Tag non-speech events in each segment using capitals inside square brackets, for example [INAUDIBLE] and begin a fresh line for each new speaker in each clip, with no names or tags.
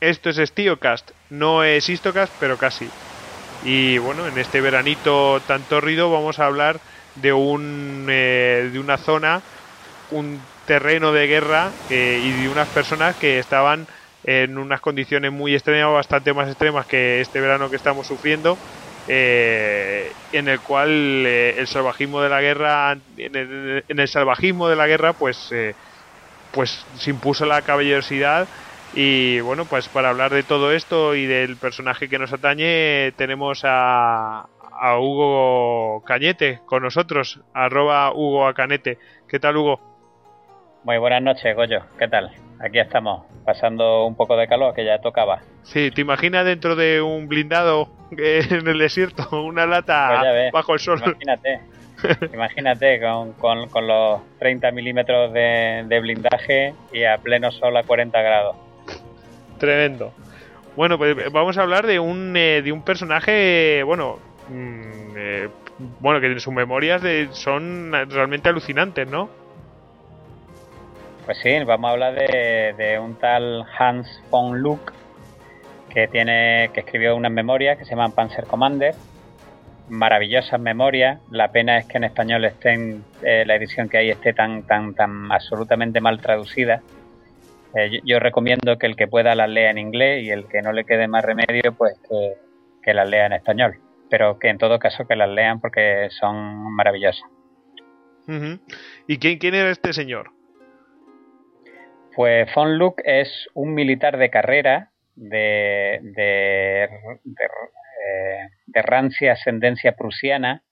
Esto es StioCast, no es Histocast, pero casi. Y bueno, en este veranito tan tórrido vamos a hablar de, un, eh, de una zona, un terreno de guerra eh, y de unas personas que estaban en unas condiciones muy extremas, bastante más extremas que este verano que estamos sufriendo, eh, en el cual el salvajismo de la guerra, en el, en el, salvajismo de la guerra, pues, pues se impuso la caballerosidad y bueno, pues para hablar de todo esto y del personaje que nos atañe, tenemos a, a Hugo Cañete con nosotros, arroba Hugo Acanete. ¿Qué tal, Hugo?
Muy buenas noches, Goyo. ¿Qué tal? Aquí estamos, pasando un poco de calor que ya tocaba.
Sí, ¿te imaginas dentro de un blindado en el desierto, una lata pues bajo el sol?
Imagínate. [LAUGHS] Imagínate con, con, los 30 milímetros de, de blindaje y a pleno sol a 40 grados.
Tremendo. Bueno, pues eh, vamos a hablar de un, eh, de un personaje, bueno, mm, eh, bueno, que en sus memorias de, son realmente alucinantes, ¿no?
Pues sí, vamos a hablar de, de un tal Hans von Luck que tiene que escribió unas memorias que se llaman Panzer Commander maravillosas memorias la pena es que en español estén la edición que hay esté tan tan tan absolutamente mal traducida eh, yo, recomiendo que el que pueda las lea en inglés y el que no le quede más remedio, pues que, las lea en español. Pero que en todo caso que las lean porque son maravillosas.
¿Y quién, quién era este señor?
Pues Von Luck es un militar de carrera de, de, de, rancia ascendencia prusiana.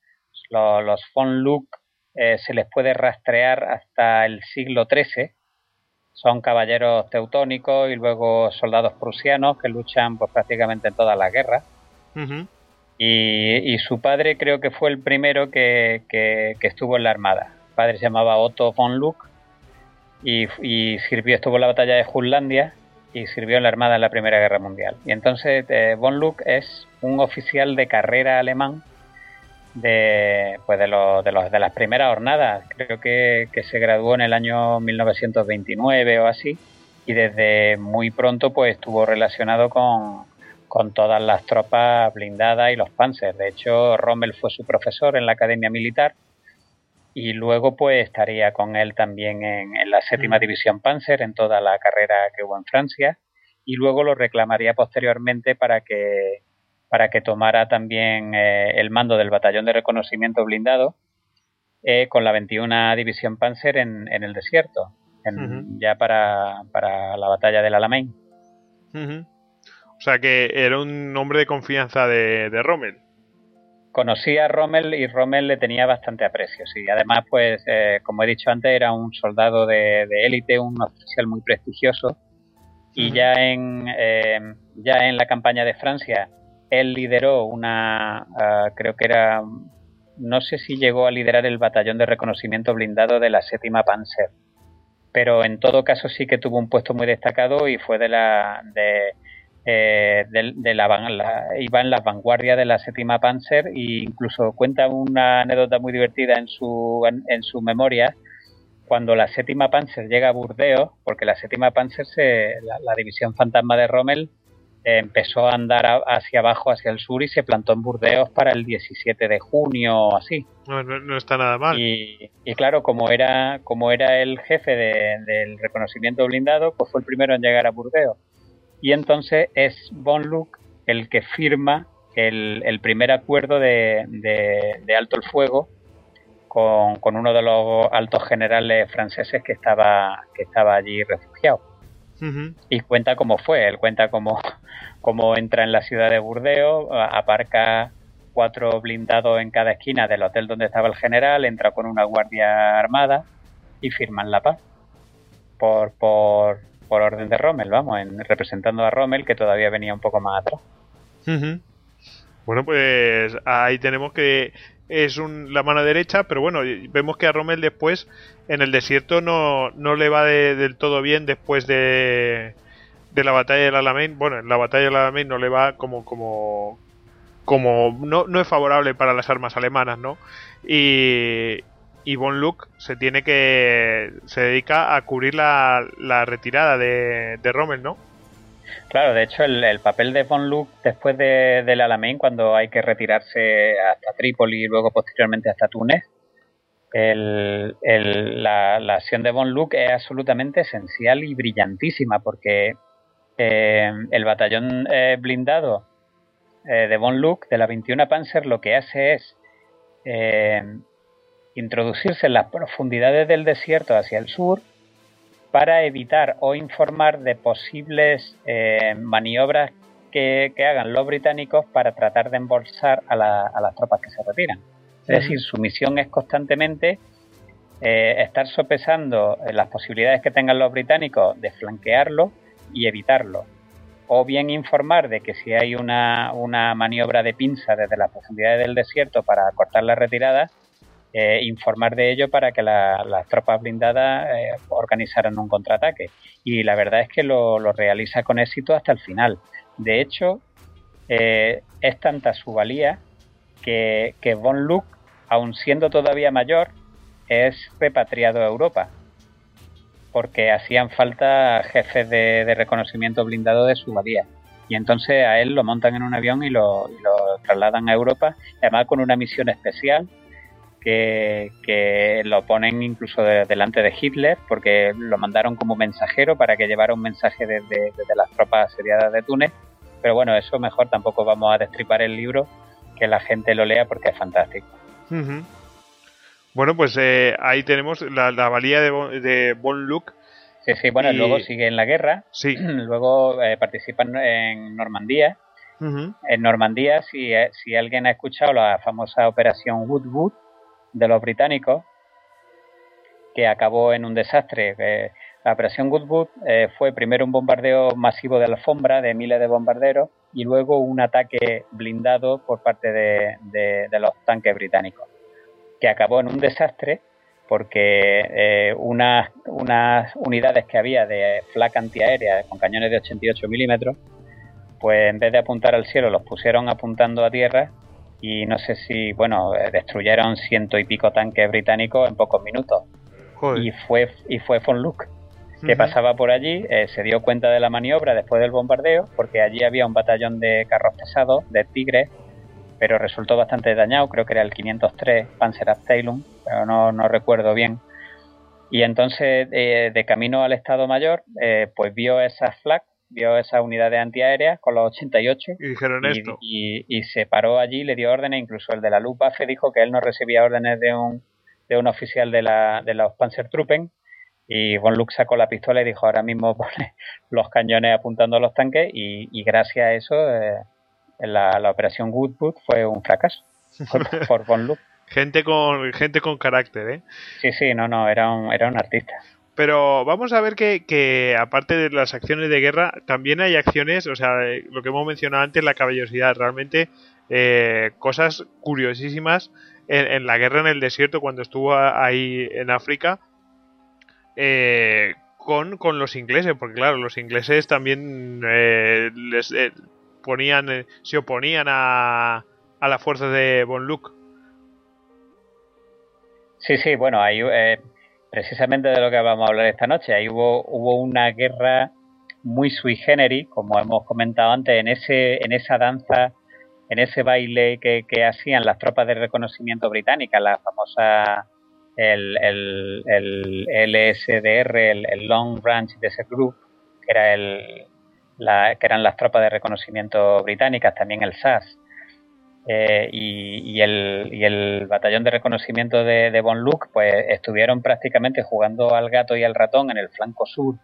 Los, los Von Luck eh, se les puede rastrear hasta el siglo XIII son caballeros teutónicos y luego soldados prusianos que luchan pues prácticamente en todas las guerras. y, su padre creo que fue el primero que, estuvo en la armada. El padre se llamaba Otto von Luck y, sirvió, estuvo en la batalla de Jutlandia y sirvió en la armada en la Primera Guerra Mundial. Y entonces eh, von Luck es un oficial de carrera alemán de, pues de, los, de, los, de las primeras jornadas. Creo que, se graduó en el año 1929 o así y desde muy pronto pues estuvo relacionado con, con todas las tropas blindadas y los panzers. De hecho, Rommel fue su profesor en la Academia Militar y luego pues estaría con él también en, en la séptima mm. división Panzer en toda la carrera que hubo en Francia y luego lo reclamaría posteriormente para que para que tomara también eh, el mando del batallón de reconocimiento blindado eh, con la 21 División Panzer en, el desierto, ya para, la batalla del Alamein.
O sea que era un hombre de confianza de, Rommel.
Conocía a Rommel y Rommel le tenía bastante aprecio, sí. Además, pues, eh, como he dicho antes, era un soldado de élite, un oficial muy prestigioso. Y ya en, ya en la campaña de Francia él lideró una, ah, creo que era, no sé si llegó a liderar el batallón de reconocimiento blindado de la séptima Panzer, pero en todo caso sí que tuvo un puesto muy destacado y fue de la, de, eh, de, la, iba en las vanguardias de la séptima Panzer e incluso cuenta una anécdota muy divertida en su, en, su memoria. Cuando la séptima Panzer llega a Burdeos, porque la séptima Panzer, se, la división fantasma de Rommel, empezó a andar hacia abajo, hacia el sur y se plantó en Burdeos para el 17 de junio o así.
No, está nada mal.
Y, claro, como era, como era el jefe del reconocimiento blindado, pues fue el primero en llegar a Burdeos. Y entonces es Von el que firma el, primer acuerdo de, alto el fuego con, con, uno de los altos generales franceses que estaba, que estaba allí refugiado. Y cuenta cómo fue, él cuenta cómo, cómo entra en la ciudad de Burdeos, aparca cuatro blindados en cada esquina del hotel donde estaba el general, entra con una guardia armada y firman la paz. Por, por, por orden de Rommel, vamos, en, representando a Rommel que todavía venía un poco más atrás.
Bueno, pues ahí tenemos que es un, la mano derecha, pero bueno, vemos que a Rommel después en el desierto no, no le va del todo bien después de, de la batalla del Alamein. Bueno, en la batalla del Alamein no le va como como como no, no es favorable para las armas alemanas, ¿no? Y, y Von Luck se tiene que se dedica a cubrir la, la retirada de, de Rommel, ¿no?
Claro, de hecho el, papel de Von Luke después de, del Alamein, cuando hay que retirarse hasta Trípoli y luego posteriormente hasta Túnez, el, la, la, acción de Von Luke es absolutamente esencial y brillantísima porque eh, el batallón eh, blindado eh, de Von Luke de la 21 Panzer lo que hace es introducirse en las profundidades del desierto hacia el sur para evitar o informar de posibles maniobras que, hagan los británicos para tratar de embolsar a, las tropas que se retiran. Es decir, su misión es constantemente estar sopesando las posibilidades que tengan los británicos de flanquearlo y evitarlo. O bien informar de que si hay una, maniobra de pinza desde las profundidades del desierto para cortar la retirada, eh, informar de ello para que las tropas blindadas eh, organizaran un contraataque. Y la verdad es que lo, realiza con éxito hasta el final. De hecho, eh, es tanta su valía que, que Von Luck, aun siendo todavía mayor, es repatriado a Europa porque hacían falta jefes de, reconocimiento blindado de su badía. Y entonces a él lo montan en un avión y lo, trasladan a Europa, además con una misión especial que, lo ponen incluso delante de Hitler, porque lo mandaron como mensajero para que llevara un mensaje desde, las tropas asediadas de Túnez. Pero bueno, eso mejor tampoco vamos a destripar el libro, que la gente lo lea porque es fantástico.
Bueno, pues eh, ahí tenemos la, valía de, de Von Luke.
Sí, sí, bueno, luego sigue en la guerra.
Sí. [CLEARS THROAT]
luego eh, participan en Normandía. En Normandía, si, eh, si alguien ha escuchado la famosa operación Woodwood de los británicos, que acabó en un desastre. la operación Woodwood fue primero un bombardeo masivo de alfombra de miles de bombarderos y luego un ataque blindado por parte de los tanques británicos que acabó en un desastre porque eh, unas, unas unidades que había de flak antiaérea con cañones de 88 milímetros, pues en vez de apuntar al cielo los pusieron apuntando a tierra y no sé si, bueno, eh, destruyeron ciento y pico tanques británicos en pocos minutos. Y fue y fue Von Luke, que pasaba por allí, eh, se dio cuenta de la maniobra después del bombardeo, porque allí había un batallón de carros pesados, de tigres, pero resultó bastante dañado, creo que era el 503 Panzerabteilung, pero no, no recuerdo bien. Y entonces, eh, de camino al Estado Mayor, eh, pues vio esas FLAC, vio esas unidades antiaéreas con los 88
y dijeron esto.
Y, se paró allí, le dio órdenes, incluso el de la Luftwaffe dijo que él no recibía órdenes de un, de un oficial de, la, de los Panzertruppen y Von Luck sacó la pistola y dijo ahora mismo pone los cañones apuntando a los tanques y, y gracias a eso eh, la, la operación Woodwood fue un fracaso [LAUGHS] por, Von Luke.
gente con gente con carácter, ¿eh?
Sí, sí, no, no, era un, era un artista.
Pero vamos a ver que, aparte de las acciones de guerra, también hay acciones, o sea, lo que hemos mencionado antes, la caballosidad, realmente eh, cosas curiosísimas en, la guerra en el desierto cuando estuvo ahí en África eh, con, con, los ingleses, porque claro, los ingleses también eh, les, ponían, eh, se oponían a, a la fuerza de Von.
Sí, sí, bueno, ahí eh, precisamente de lo que vamos a hablar esta noche, ahí hubo, hubo una guerra muy sui generis, como hemos comentado antes, en ese, en esa danza, en ese baile que, hacían las tropas de reconocimiento británicas, la famosa el, el, el LSDR, el, Long Range Desert Group, que era el, que eran las tropas de reconocimiento británicas, también el SAS. Eh, y, el, y, el, batallón de reconocimiento de, de Von Luck, pues estuvieron prácticamente jugando al gato y al ratón en el flanco sur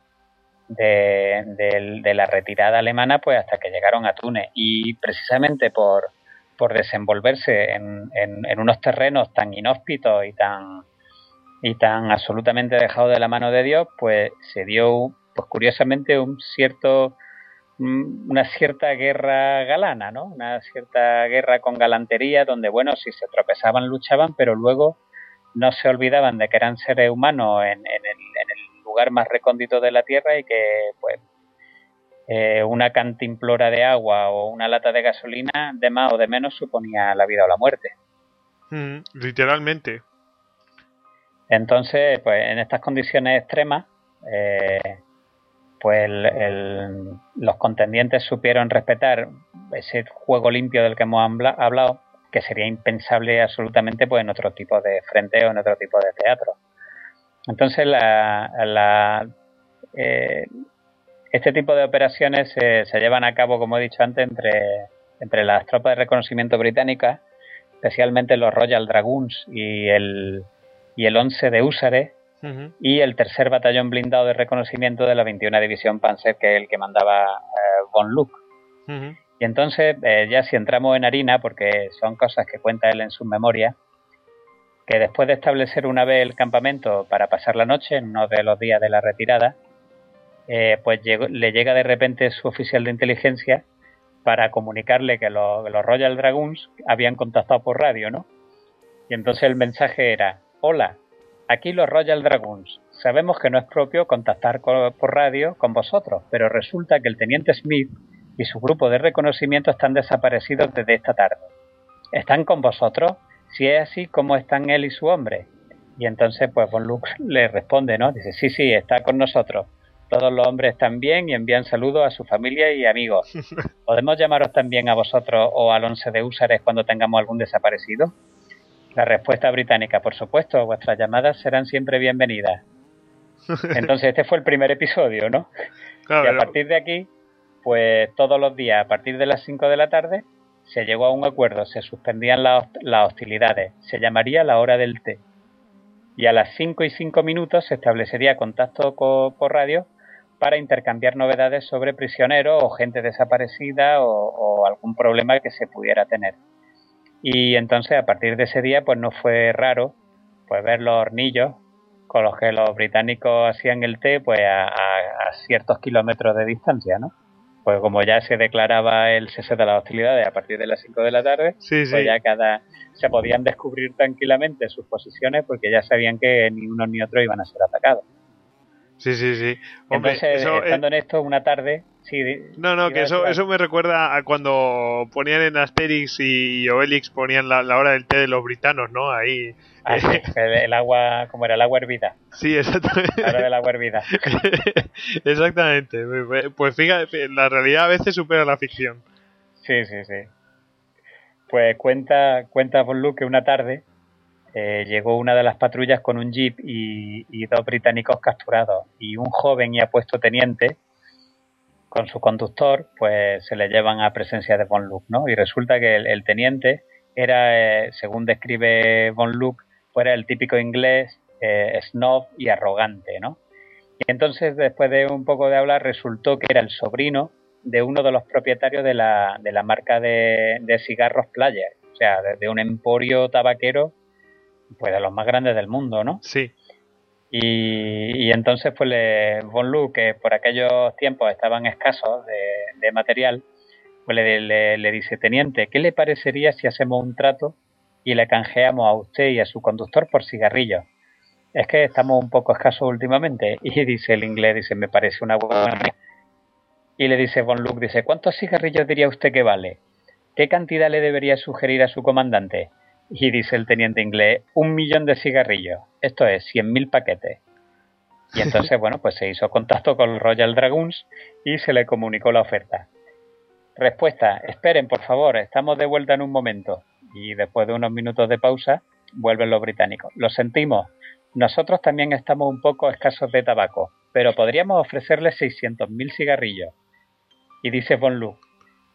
de, la retirada alemana, pues hasta que llegaron a Túnez. Y precisamente por, por desenvolverse en, en, unos terrenos tan inhóspitos y tan y tan absolutamente dejados de la mano de Dios, pues se dio, pues curiosamente, un cierto una cierta guerra galana, ¿no? Una cierta guerra con galantería donde, bueno, si se tropezaban, luchaban, pero luego no se olvidaban de que eran seres humanos en, el, lugar más recóndito de la Tierra y que, pues, eh, una cantimplora de agua o una lata de gasolina, de más o de menos, suponía la vida o la muerte.
Mm, literalmente.
Entonces, pues, en estas condiciones extremas, eh, pues los contendientes supieron respetar ese juego limpio del que hemos hablado, que sería impensable absolutamente pues, en otro tipo de frente o en otro tipo de teatro. Entonces, la, eh, este tipo de operaciones se llevan a cabo, como he dicho antes, entre, entre las tropas de reconocimiento británicas, especialmente los Royal Dragoons y el, y el 11 de Húsares, y el tercer batallón blindado de reconocimiento de la 21 División Panzer, que es el que mandaba eh, von Luck. Y entonces, eh, ya si entramos en harina, porque son cosas que cuenta él en su memoria, que después de establecer una vez el campamento para pasar la noche, en uno de los días de la retirada, eh, pues le llega de repente su oficial de inteligencia para comunicarle que los, los Royal Dragoons habían contactado por radio, ¿no? Y entonces el mensaje era, hola, Aquí los Royal Dragoons. Sabemos que no es propio contactar por radio con vosotros, pero resulta que el teniente Smith y su grupo de reconocimiento están desaparecidos desde esta tarde. ¿Están con vosotros? Si es así, ¿cómo están él y su hombre? Y entonces, pues Von Lux le responde, ¿no? Dice, sí, sí, está con nosotros. Todos los hombres están bien y envían saludos a su familia y amigos. [LAUGHS] ¿Podemos llamaros también a vosotros o al once de Húsares cuando tengamos algún desaparecido? La respuesta británica, por supuesto, vuestras llamadas serán siempre bienvenidas. [LAUGHS] Entonces, este fue el primer episodio, ¿no? y a partir de aquí, pues todos los días, a partir de las 5 de la tarde, se llegó a un acuerdo, se suspendían las, hostilidades, se llamaría la hora del té. Y a las 5 y 5 minutos se establecería contacto por radio para intercambiar novedades sobre prisioneros o gente desaparecida o algún problema que se pudiera tener. Y entonces a partir de ese día pues no fue raro pues ver los hornillos con los que los británicos hacían el té pues a, ciertos kilómetros de distancia, ¿no? Pues como ya se declaraba el cese de las hostilidades a partir de las 5 de la tarde, pues ya cada se podían descubrir tranquilamente sus posiciones porque ya sabían que ni uno ni otro iban a ser atacados.
Sí, sí, sí.
Entonces, estando en esto una tarde, sí.
No, no, que eso, eso me recuerda a cuando ponían en Asterix y Obelix ponían la, hora del té de los britanos, ¿no? Ahí.
Ah, [LAUGHS] el, agua, como era el agua hervida.
Sí, exactamente.
La hora del agua hervida. [LAUGHS]
exactamente. Pues fíjate, la realidad a veces supera la ficción.
Sí, sí, sí. Pues cuenta, cuenta por Luke que una tarde eh, llegó una de las patrullas con un jeep y, dos británicos capturados y un joven y apuesto teniente con su conductor pues se le llevan a presencia de Von Luke, ¿no? Y resulta que el, teniente era, eh, según describe Von Luke, fuera el típico inglés eh, snob y arrogante, ¿no? Y entonces, después de un poco de hablar, resultó que era el sobrino de uno de los propietarios de la, de la marca de, cigarros Player, o sea, de, un emporio tabaquero pues de los más grandes del mundo, ¿no?
Sí.
Y, entonces, pues le, Von Lu, que por aquellos tiempos estaban escasos de, material, pues le, le, dice, teniente, ¿qué le parecería si hacemos un trato y le canjeamos a usted y a su conductor por cigarrillos? Es que estamos un poco escasos últimamente. [LAUGHS] Y dice el inglés, dice, me parece una buena Y le dice Von Luke, dice, ¿cuántos cigarrillos diría usted que vale? ¿Qué cantidad le debería sugerir a su comandante? Y dice el teniente inglés, un millón de cigarrillos, esto es, cien mil paquetes. Y entonces, [LAUGHS] bueno, pues se hizo contacto con Royal Dragoons y se le comunicó la oferta. Respuesta, esperen, por favor, estamos de vuelta en un momento. Y después de unos minutos de pausa, vuelven los británicos. Lo sentimos, nosotros también estamos un poco escasos de tabaco, pero podríamos ofrecerles mil cigarrillos. Y dice Von Lu,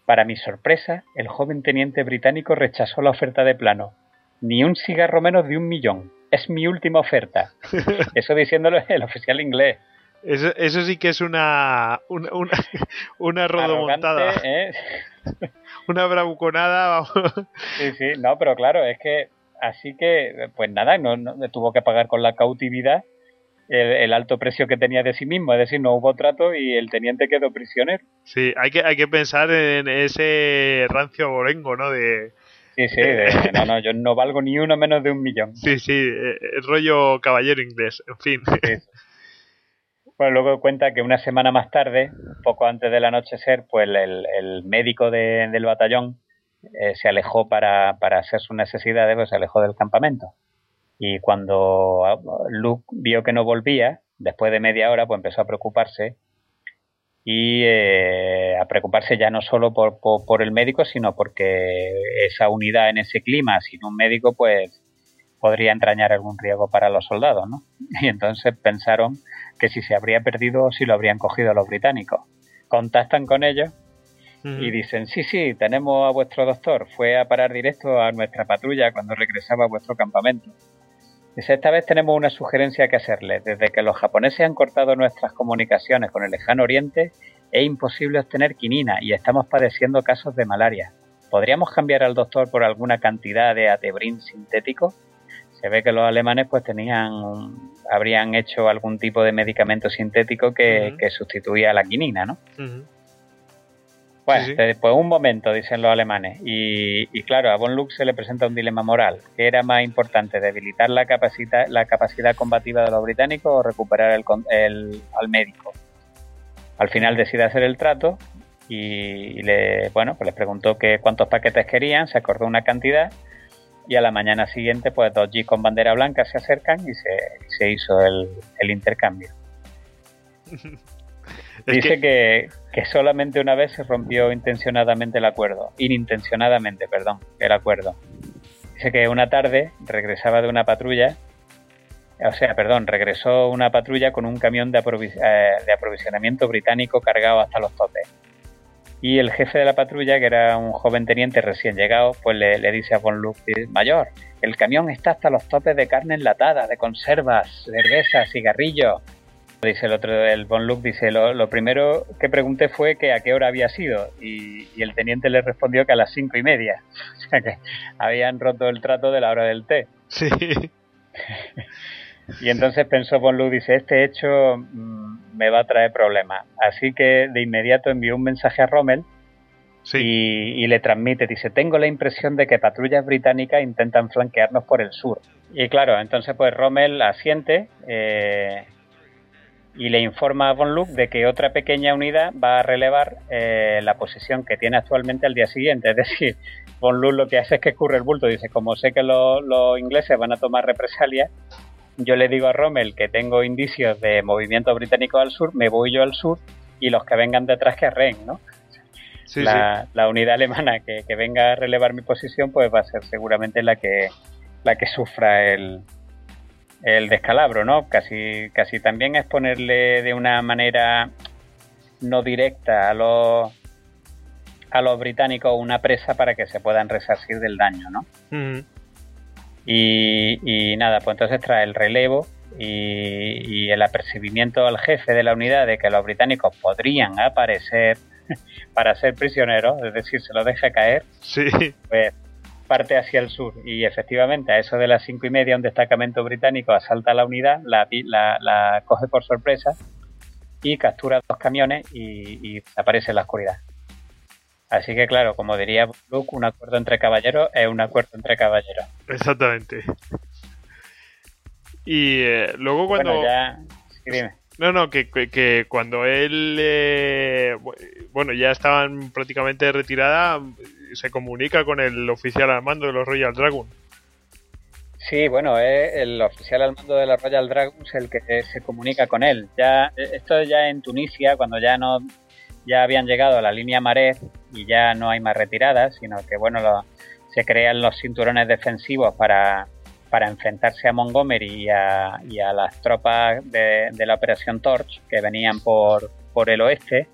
para mi sorpresa, el joven teniente británico rechazó la oferta de plano. Ni un cigarro menos de un millón. Es mi última oferta. [LAUGHS] Eso diciéndolo el oficial inglés.
Eso, sí que es una una, una, [LAUGHS] una rodomontada. ¿eh? [LAUGHS] una bravuconada.
sí, sí, no, pero claro, es que así que, pues nada, no, no tuvo que pagar con la cautividad el, alto precio que tenía de sí mismo, es decir, no hubo trato y el teniente quedó prisionero.
Sí, hay que, hay que pensar en ese rancio borengo, ¿no? De,
Sí, sí, [LAUGHS] no, no, yo no valgo ni uno menos de un millón.
Sí, sí, el eh, rollo caballero inglés, en fin.
Bueno, luego cuenta que una semana más tarde, poco antes del anochecer, pues el, médico del batallón eh, se alejó para, para hacer sus necesidades, pues se alejó del campamento. Y cuando Luke vio que no volvía, después de media hora, pues empezó a preocuparse y eh, a preocuparse ya no solo por, por, el médico, sino porque esa unidad en ese clima, sin un médico, pues podría entrañar algún riesgo para los soldados, ¿no? [LAUGHS] Y entonces pensaron que si se habría perdido o si lo habrían cogido los británicos. Contactan con ellos y dicen, sí, sí, tenemos a vuestro doctor, fue a parar directo a nuestra patrulla cuando regresaba a vuestro campamento. Dice, esta vez tenemos una sugerencia que hacerle. Desde que los japoneses han cortado nuestras comunicaciones con el lejano oriente, es imposible obtener quinina y estamos padeciendo casos de malaria. ¿Podríamos cambiar al doctor por alguna cantidad de atebrin sintético? Se ve que los alemanes pues tenían, habrían hecho algún tipo de medicamento sintético que, sustituía a la quinina, ¿no? Bueno, pues un momento, dicen los alemanes. Y, claro, a Von Lux se le presenta un dilema moral. ¿Qué era más importante, debilitar la capacidad, la capacidad combativa de los británicos o recuperar el, al médico? Al final decide hacer el trato y, le, bueno, pues les preguntó que cuántos paquetes querían, se acordó una cantidad y a la mañana siguiente pues dos G con bandera blanca se acercan y se, hizo el, el intercambio. [LAUGHS] Dice que... que... solamente una vez se rompió intencionadamente el acuerdo, inintencionadamente, perdón, el acuerdo. Dice que una tarde regresaba de una patrulla, o sea, perdón, regresó una patrulla con un camión de, eh, de aprovisionamiento británico cargado hasta los topes. Y el jefe de la patrulla, que era un joven teniente recién llegado, pues le, le dice a Von Luke, mayor, el camión está hasta los topes de carne enlatada, de conservas, cervezas, cigarrillos. Dice el otro, el Von Luke dice, lo, primero que pregunté fue que a qué hora había sido y, el teniente le respondió que a las cinco y media. [LAUGHS] O sea que habían roto el trato de la hora del té.
Sí. [LAUGHS]
y entonces pensó Von Luke, dice, este hecho mm, me va a traer problemas. Así que de inmediato envió un mensaje a Rommel y, le transmite, dice, tengo la impresión de que patrullas británicas intentan flanquearnos por el sur. Y claro, entonces pues Rommel asiente. Eh, y le informa a Von Luke de que otra pequeña unidad va a relevar eh, la posición que tiene actualmente al día siguiente. Es decir, Von Luke lo que hace es que escurre el bulto. Dice, como sé que los, ingleses van a tomar represalias, yo le digo a Rommel que tengo indicios de movimiento británico al sur, me voy yo al sur y los que vengan detrás que arreen, ¿no? la, la, unidad alemana que, que, venga a relevar mi posición pues va a ser seguramente la que la que sufra el, el descalabro, ¿no? Casi, casi también es ponerle de una manera no directa a los a los británicos una presa para que se puedan resarcir del daño, ¿no? y, nada, pues entonces trae el relevo y, y, el apercibimiento al jefe de la unidad de que los británicos podrían aparecer [LAUGHS] para ser prisioneros, es decir, se lo deja caer.
Sí.
Pues parte hacia el sur y efectivamente a eso de las cinco y media un destacamento británico asalta la unidad, la, la, coge por sorpresa y captura dos camiones y, y, desaparece en la oscuridad. Así que claro, como diría Luke, un acuerdo entre caballeros es un acuerdo entre caballeros.
Exactamente. Y eh, luego cuando...
Bueno, ya...
No, no, que, que, cuando él, eh, bueno, ya estaban prácticamente retirada, se comunica con el oficial al mando de los Royal Dragon.
Sí, bueno, es el oficial al mando de los Royal Dragons el que se comunica con él. Ya esto ya en Tunisia, cuando ya no ya habían llegado a la línea Marez y ya no hay más retiradas, sino que bueno, se crean los cinturones defensivos para para enfrentarse a Montgomery y a, las tropas de, la Operación Torch que venían por, por el oeste.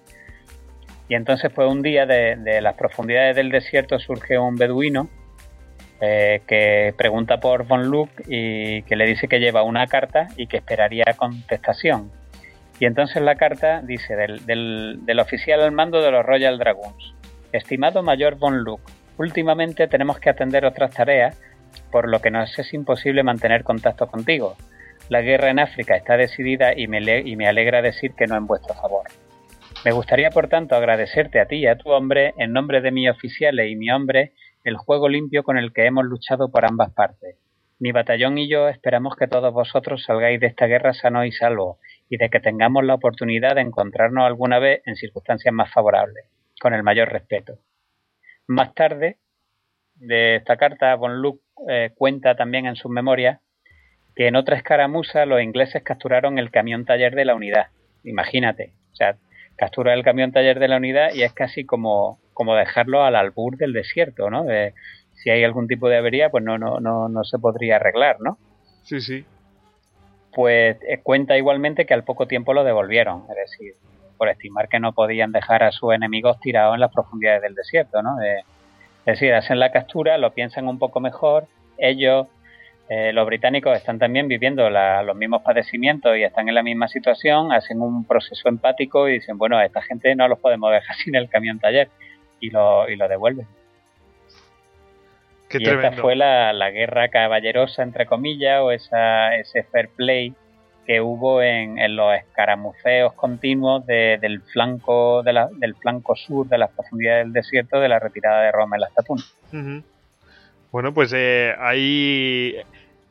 Y entonces, pues un día de, las profundidades del desierto surge un beduino eh, que pregunta por Von Luke y que le dice que lleva una carta y que esperaría contestación. Y entonces la carta dice del, del, oficial al mando de los Royal Dragoons. Estimado mayor Von Luke, últimamente tenemos que atender otras tareas por lo que nos es imposible mantener contacto contigo. La guerra en África está decidida y me, y me alegra decir que no en vuestro favor. Me gustaría, por tanto, agradecerte a ti y a tu hombre, en nombre de mi oficiales y mi hombre, el juego limpio con el que hemos luchado por ambas partes. Mi batallón y yo esperamos que todos vosotros salgáis de esta guerra sano y salvo, y de que tengamos la oportunidad de encontrarnos alguna vez en circunstancias más favorables, con el mayor respeto. Más tarde de esta carta, Von Luke eh, cuenta también en sus memorias que en otra escaramuza los ingleses capturaron el camión taller de la unidad. Imagínate. O sea, captura el camión taller de la unidad y es casi como, como dejarlo al albur del desierto, ¿no? De, si hay algún tipo de avería, pues no, no, no, no se podría arreglar, ¿no?
Sí, sí.
Pues eh, cuenta igualmente que al poco tiempo lo devolvieron, es decir, por estimar que no podían dejar a sus enemigos tirados en las profundidades del desierto, ¿no? es decir, hacen la captura, lo piensan un poco mejor, ellos eh, los británicos están también viviendo los mismos padecimientos y están en la misma situación, hacen un proceso empático y dicen, bueno, a esta gente no los podemos dejar [LAUGHS] sin el camión taller y lo, y lo devuelven. y esta fue la, guerra caballerosa, entre comillas, o esa, ese fair play que hubo en, los escaramuceos continuos del, flanco, de la, del flanco sur de las profundidades del desierto de la retirada de Roma en la Estatua.
Bueno, pues eh, ahí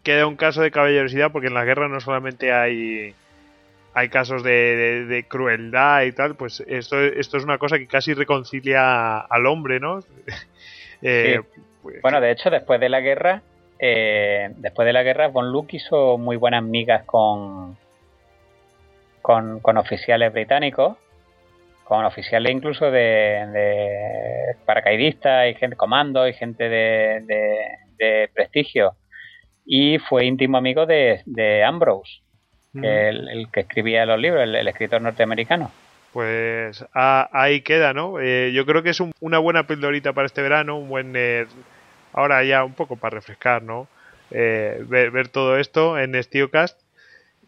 queda un caso de caballerosidad porque en la guerra no solamente hay hay casos de, crueldad y tal, pues esto, esto es una cosa que casi reconcilia al hombre, ¿no? [LAUGHS]
Eh, pues bueno, de hecho, después de la guerra, eh, después de la guerra, Von Luke hizo muy buenas migas con, con, con oficiales británicos, con oficiales incluso de, de paracaidistas y gente comando y gente de, de prestigio y fue íntimo amigo de, Ambrose, el, que escribía los libros, el, escritor norteamericano.
Pues ahí queda, ¿no? Eh, yo creo que es una buena pildorita para este verano, un buen... Eh, ahora ya un poco para refrescar, ¿no? Eh, ver, todo esto en StioCast.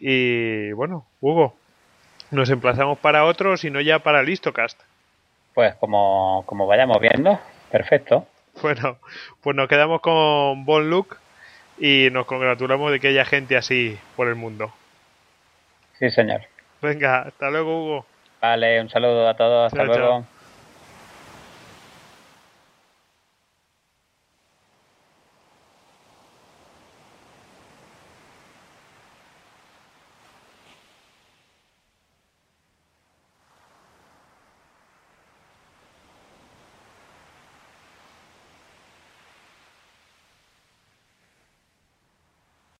Y bueno, Hugo, nos emplazamos para otro, sino ya para Listocast.
Pues como, como vayamos viendo, perfecto.
Bueno, pues nos quedamos con Bon Luke y nos congratulamos de que haya gente así por el mundo.
Sí, señor.
Venga, hasta luego, Hugo.
Vale, un saludo a todos, hasta luego.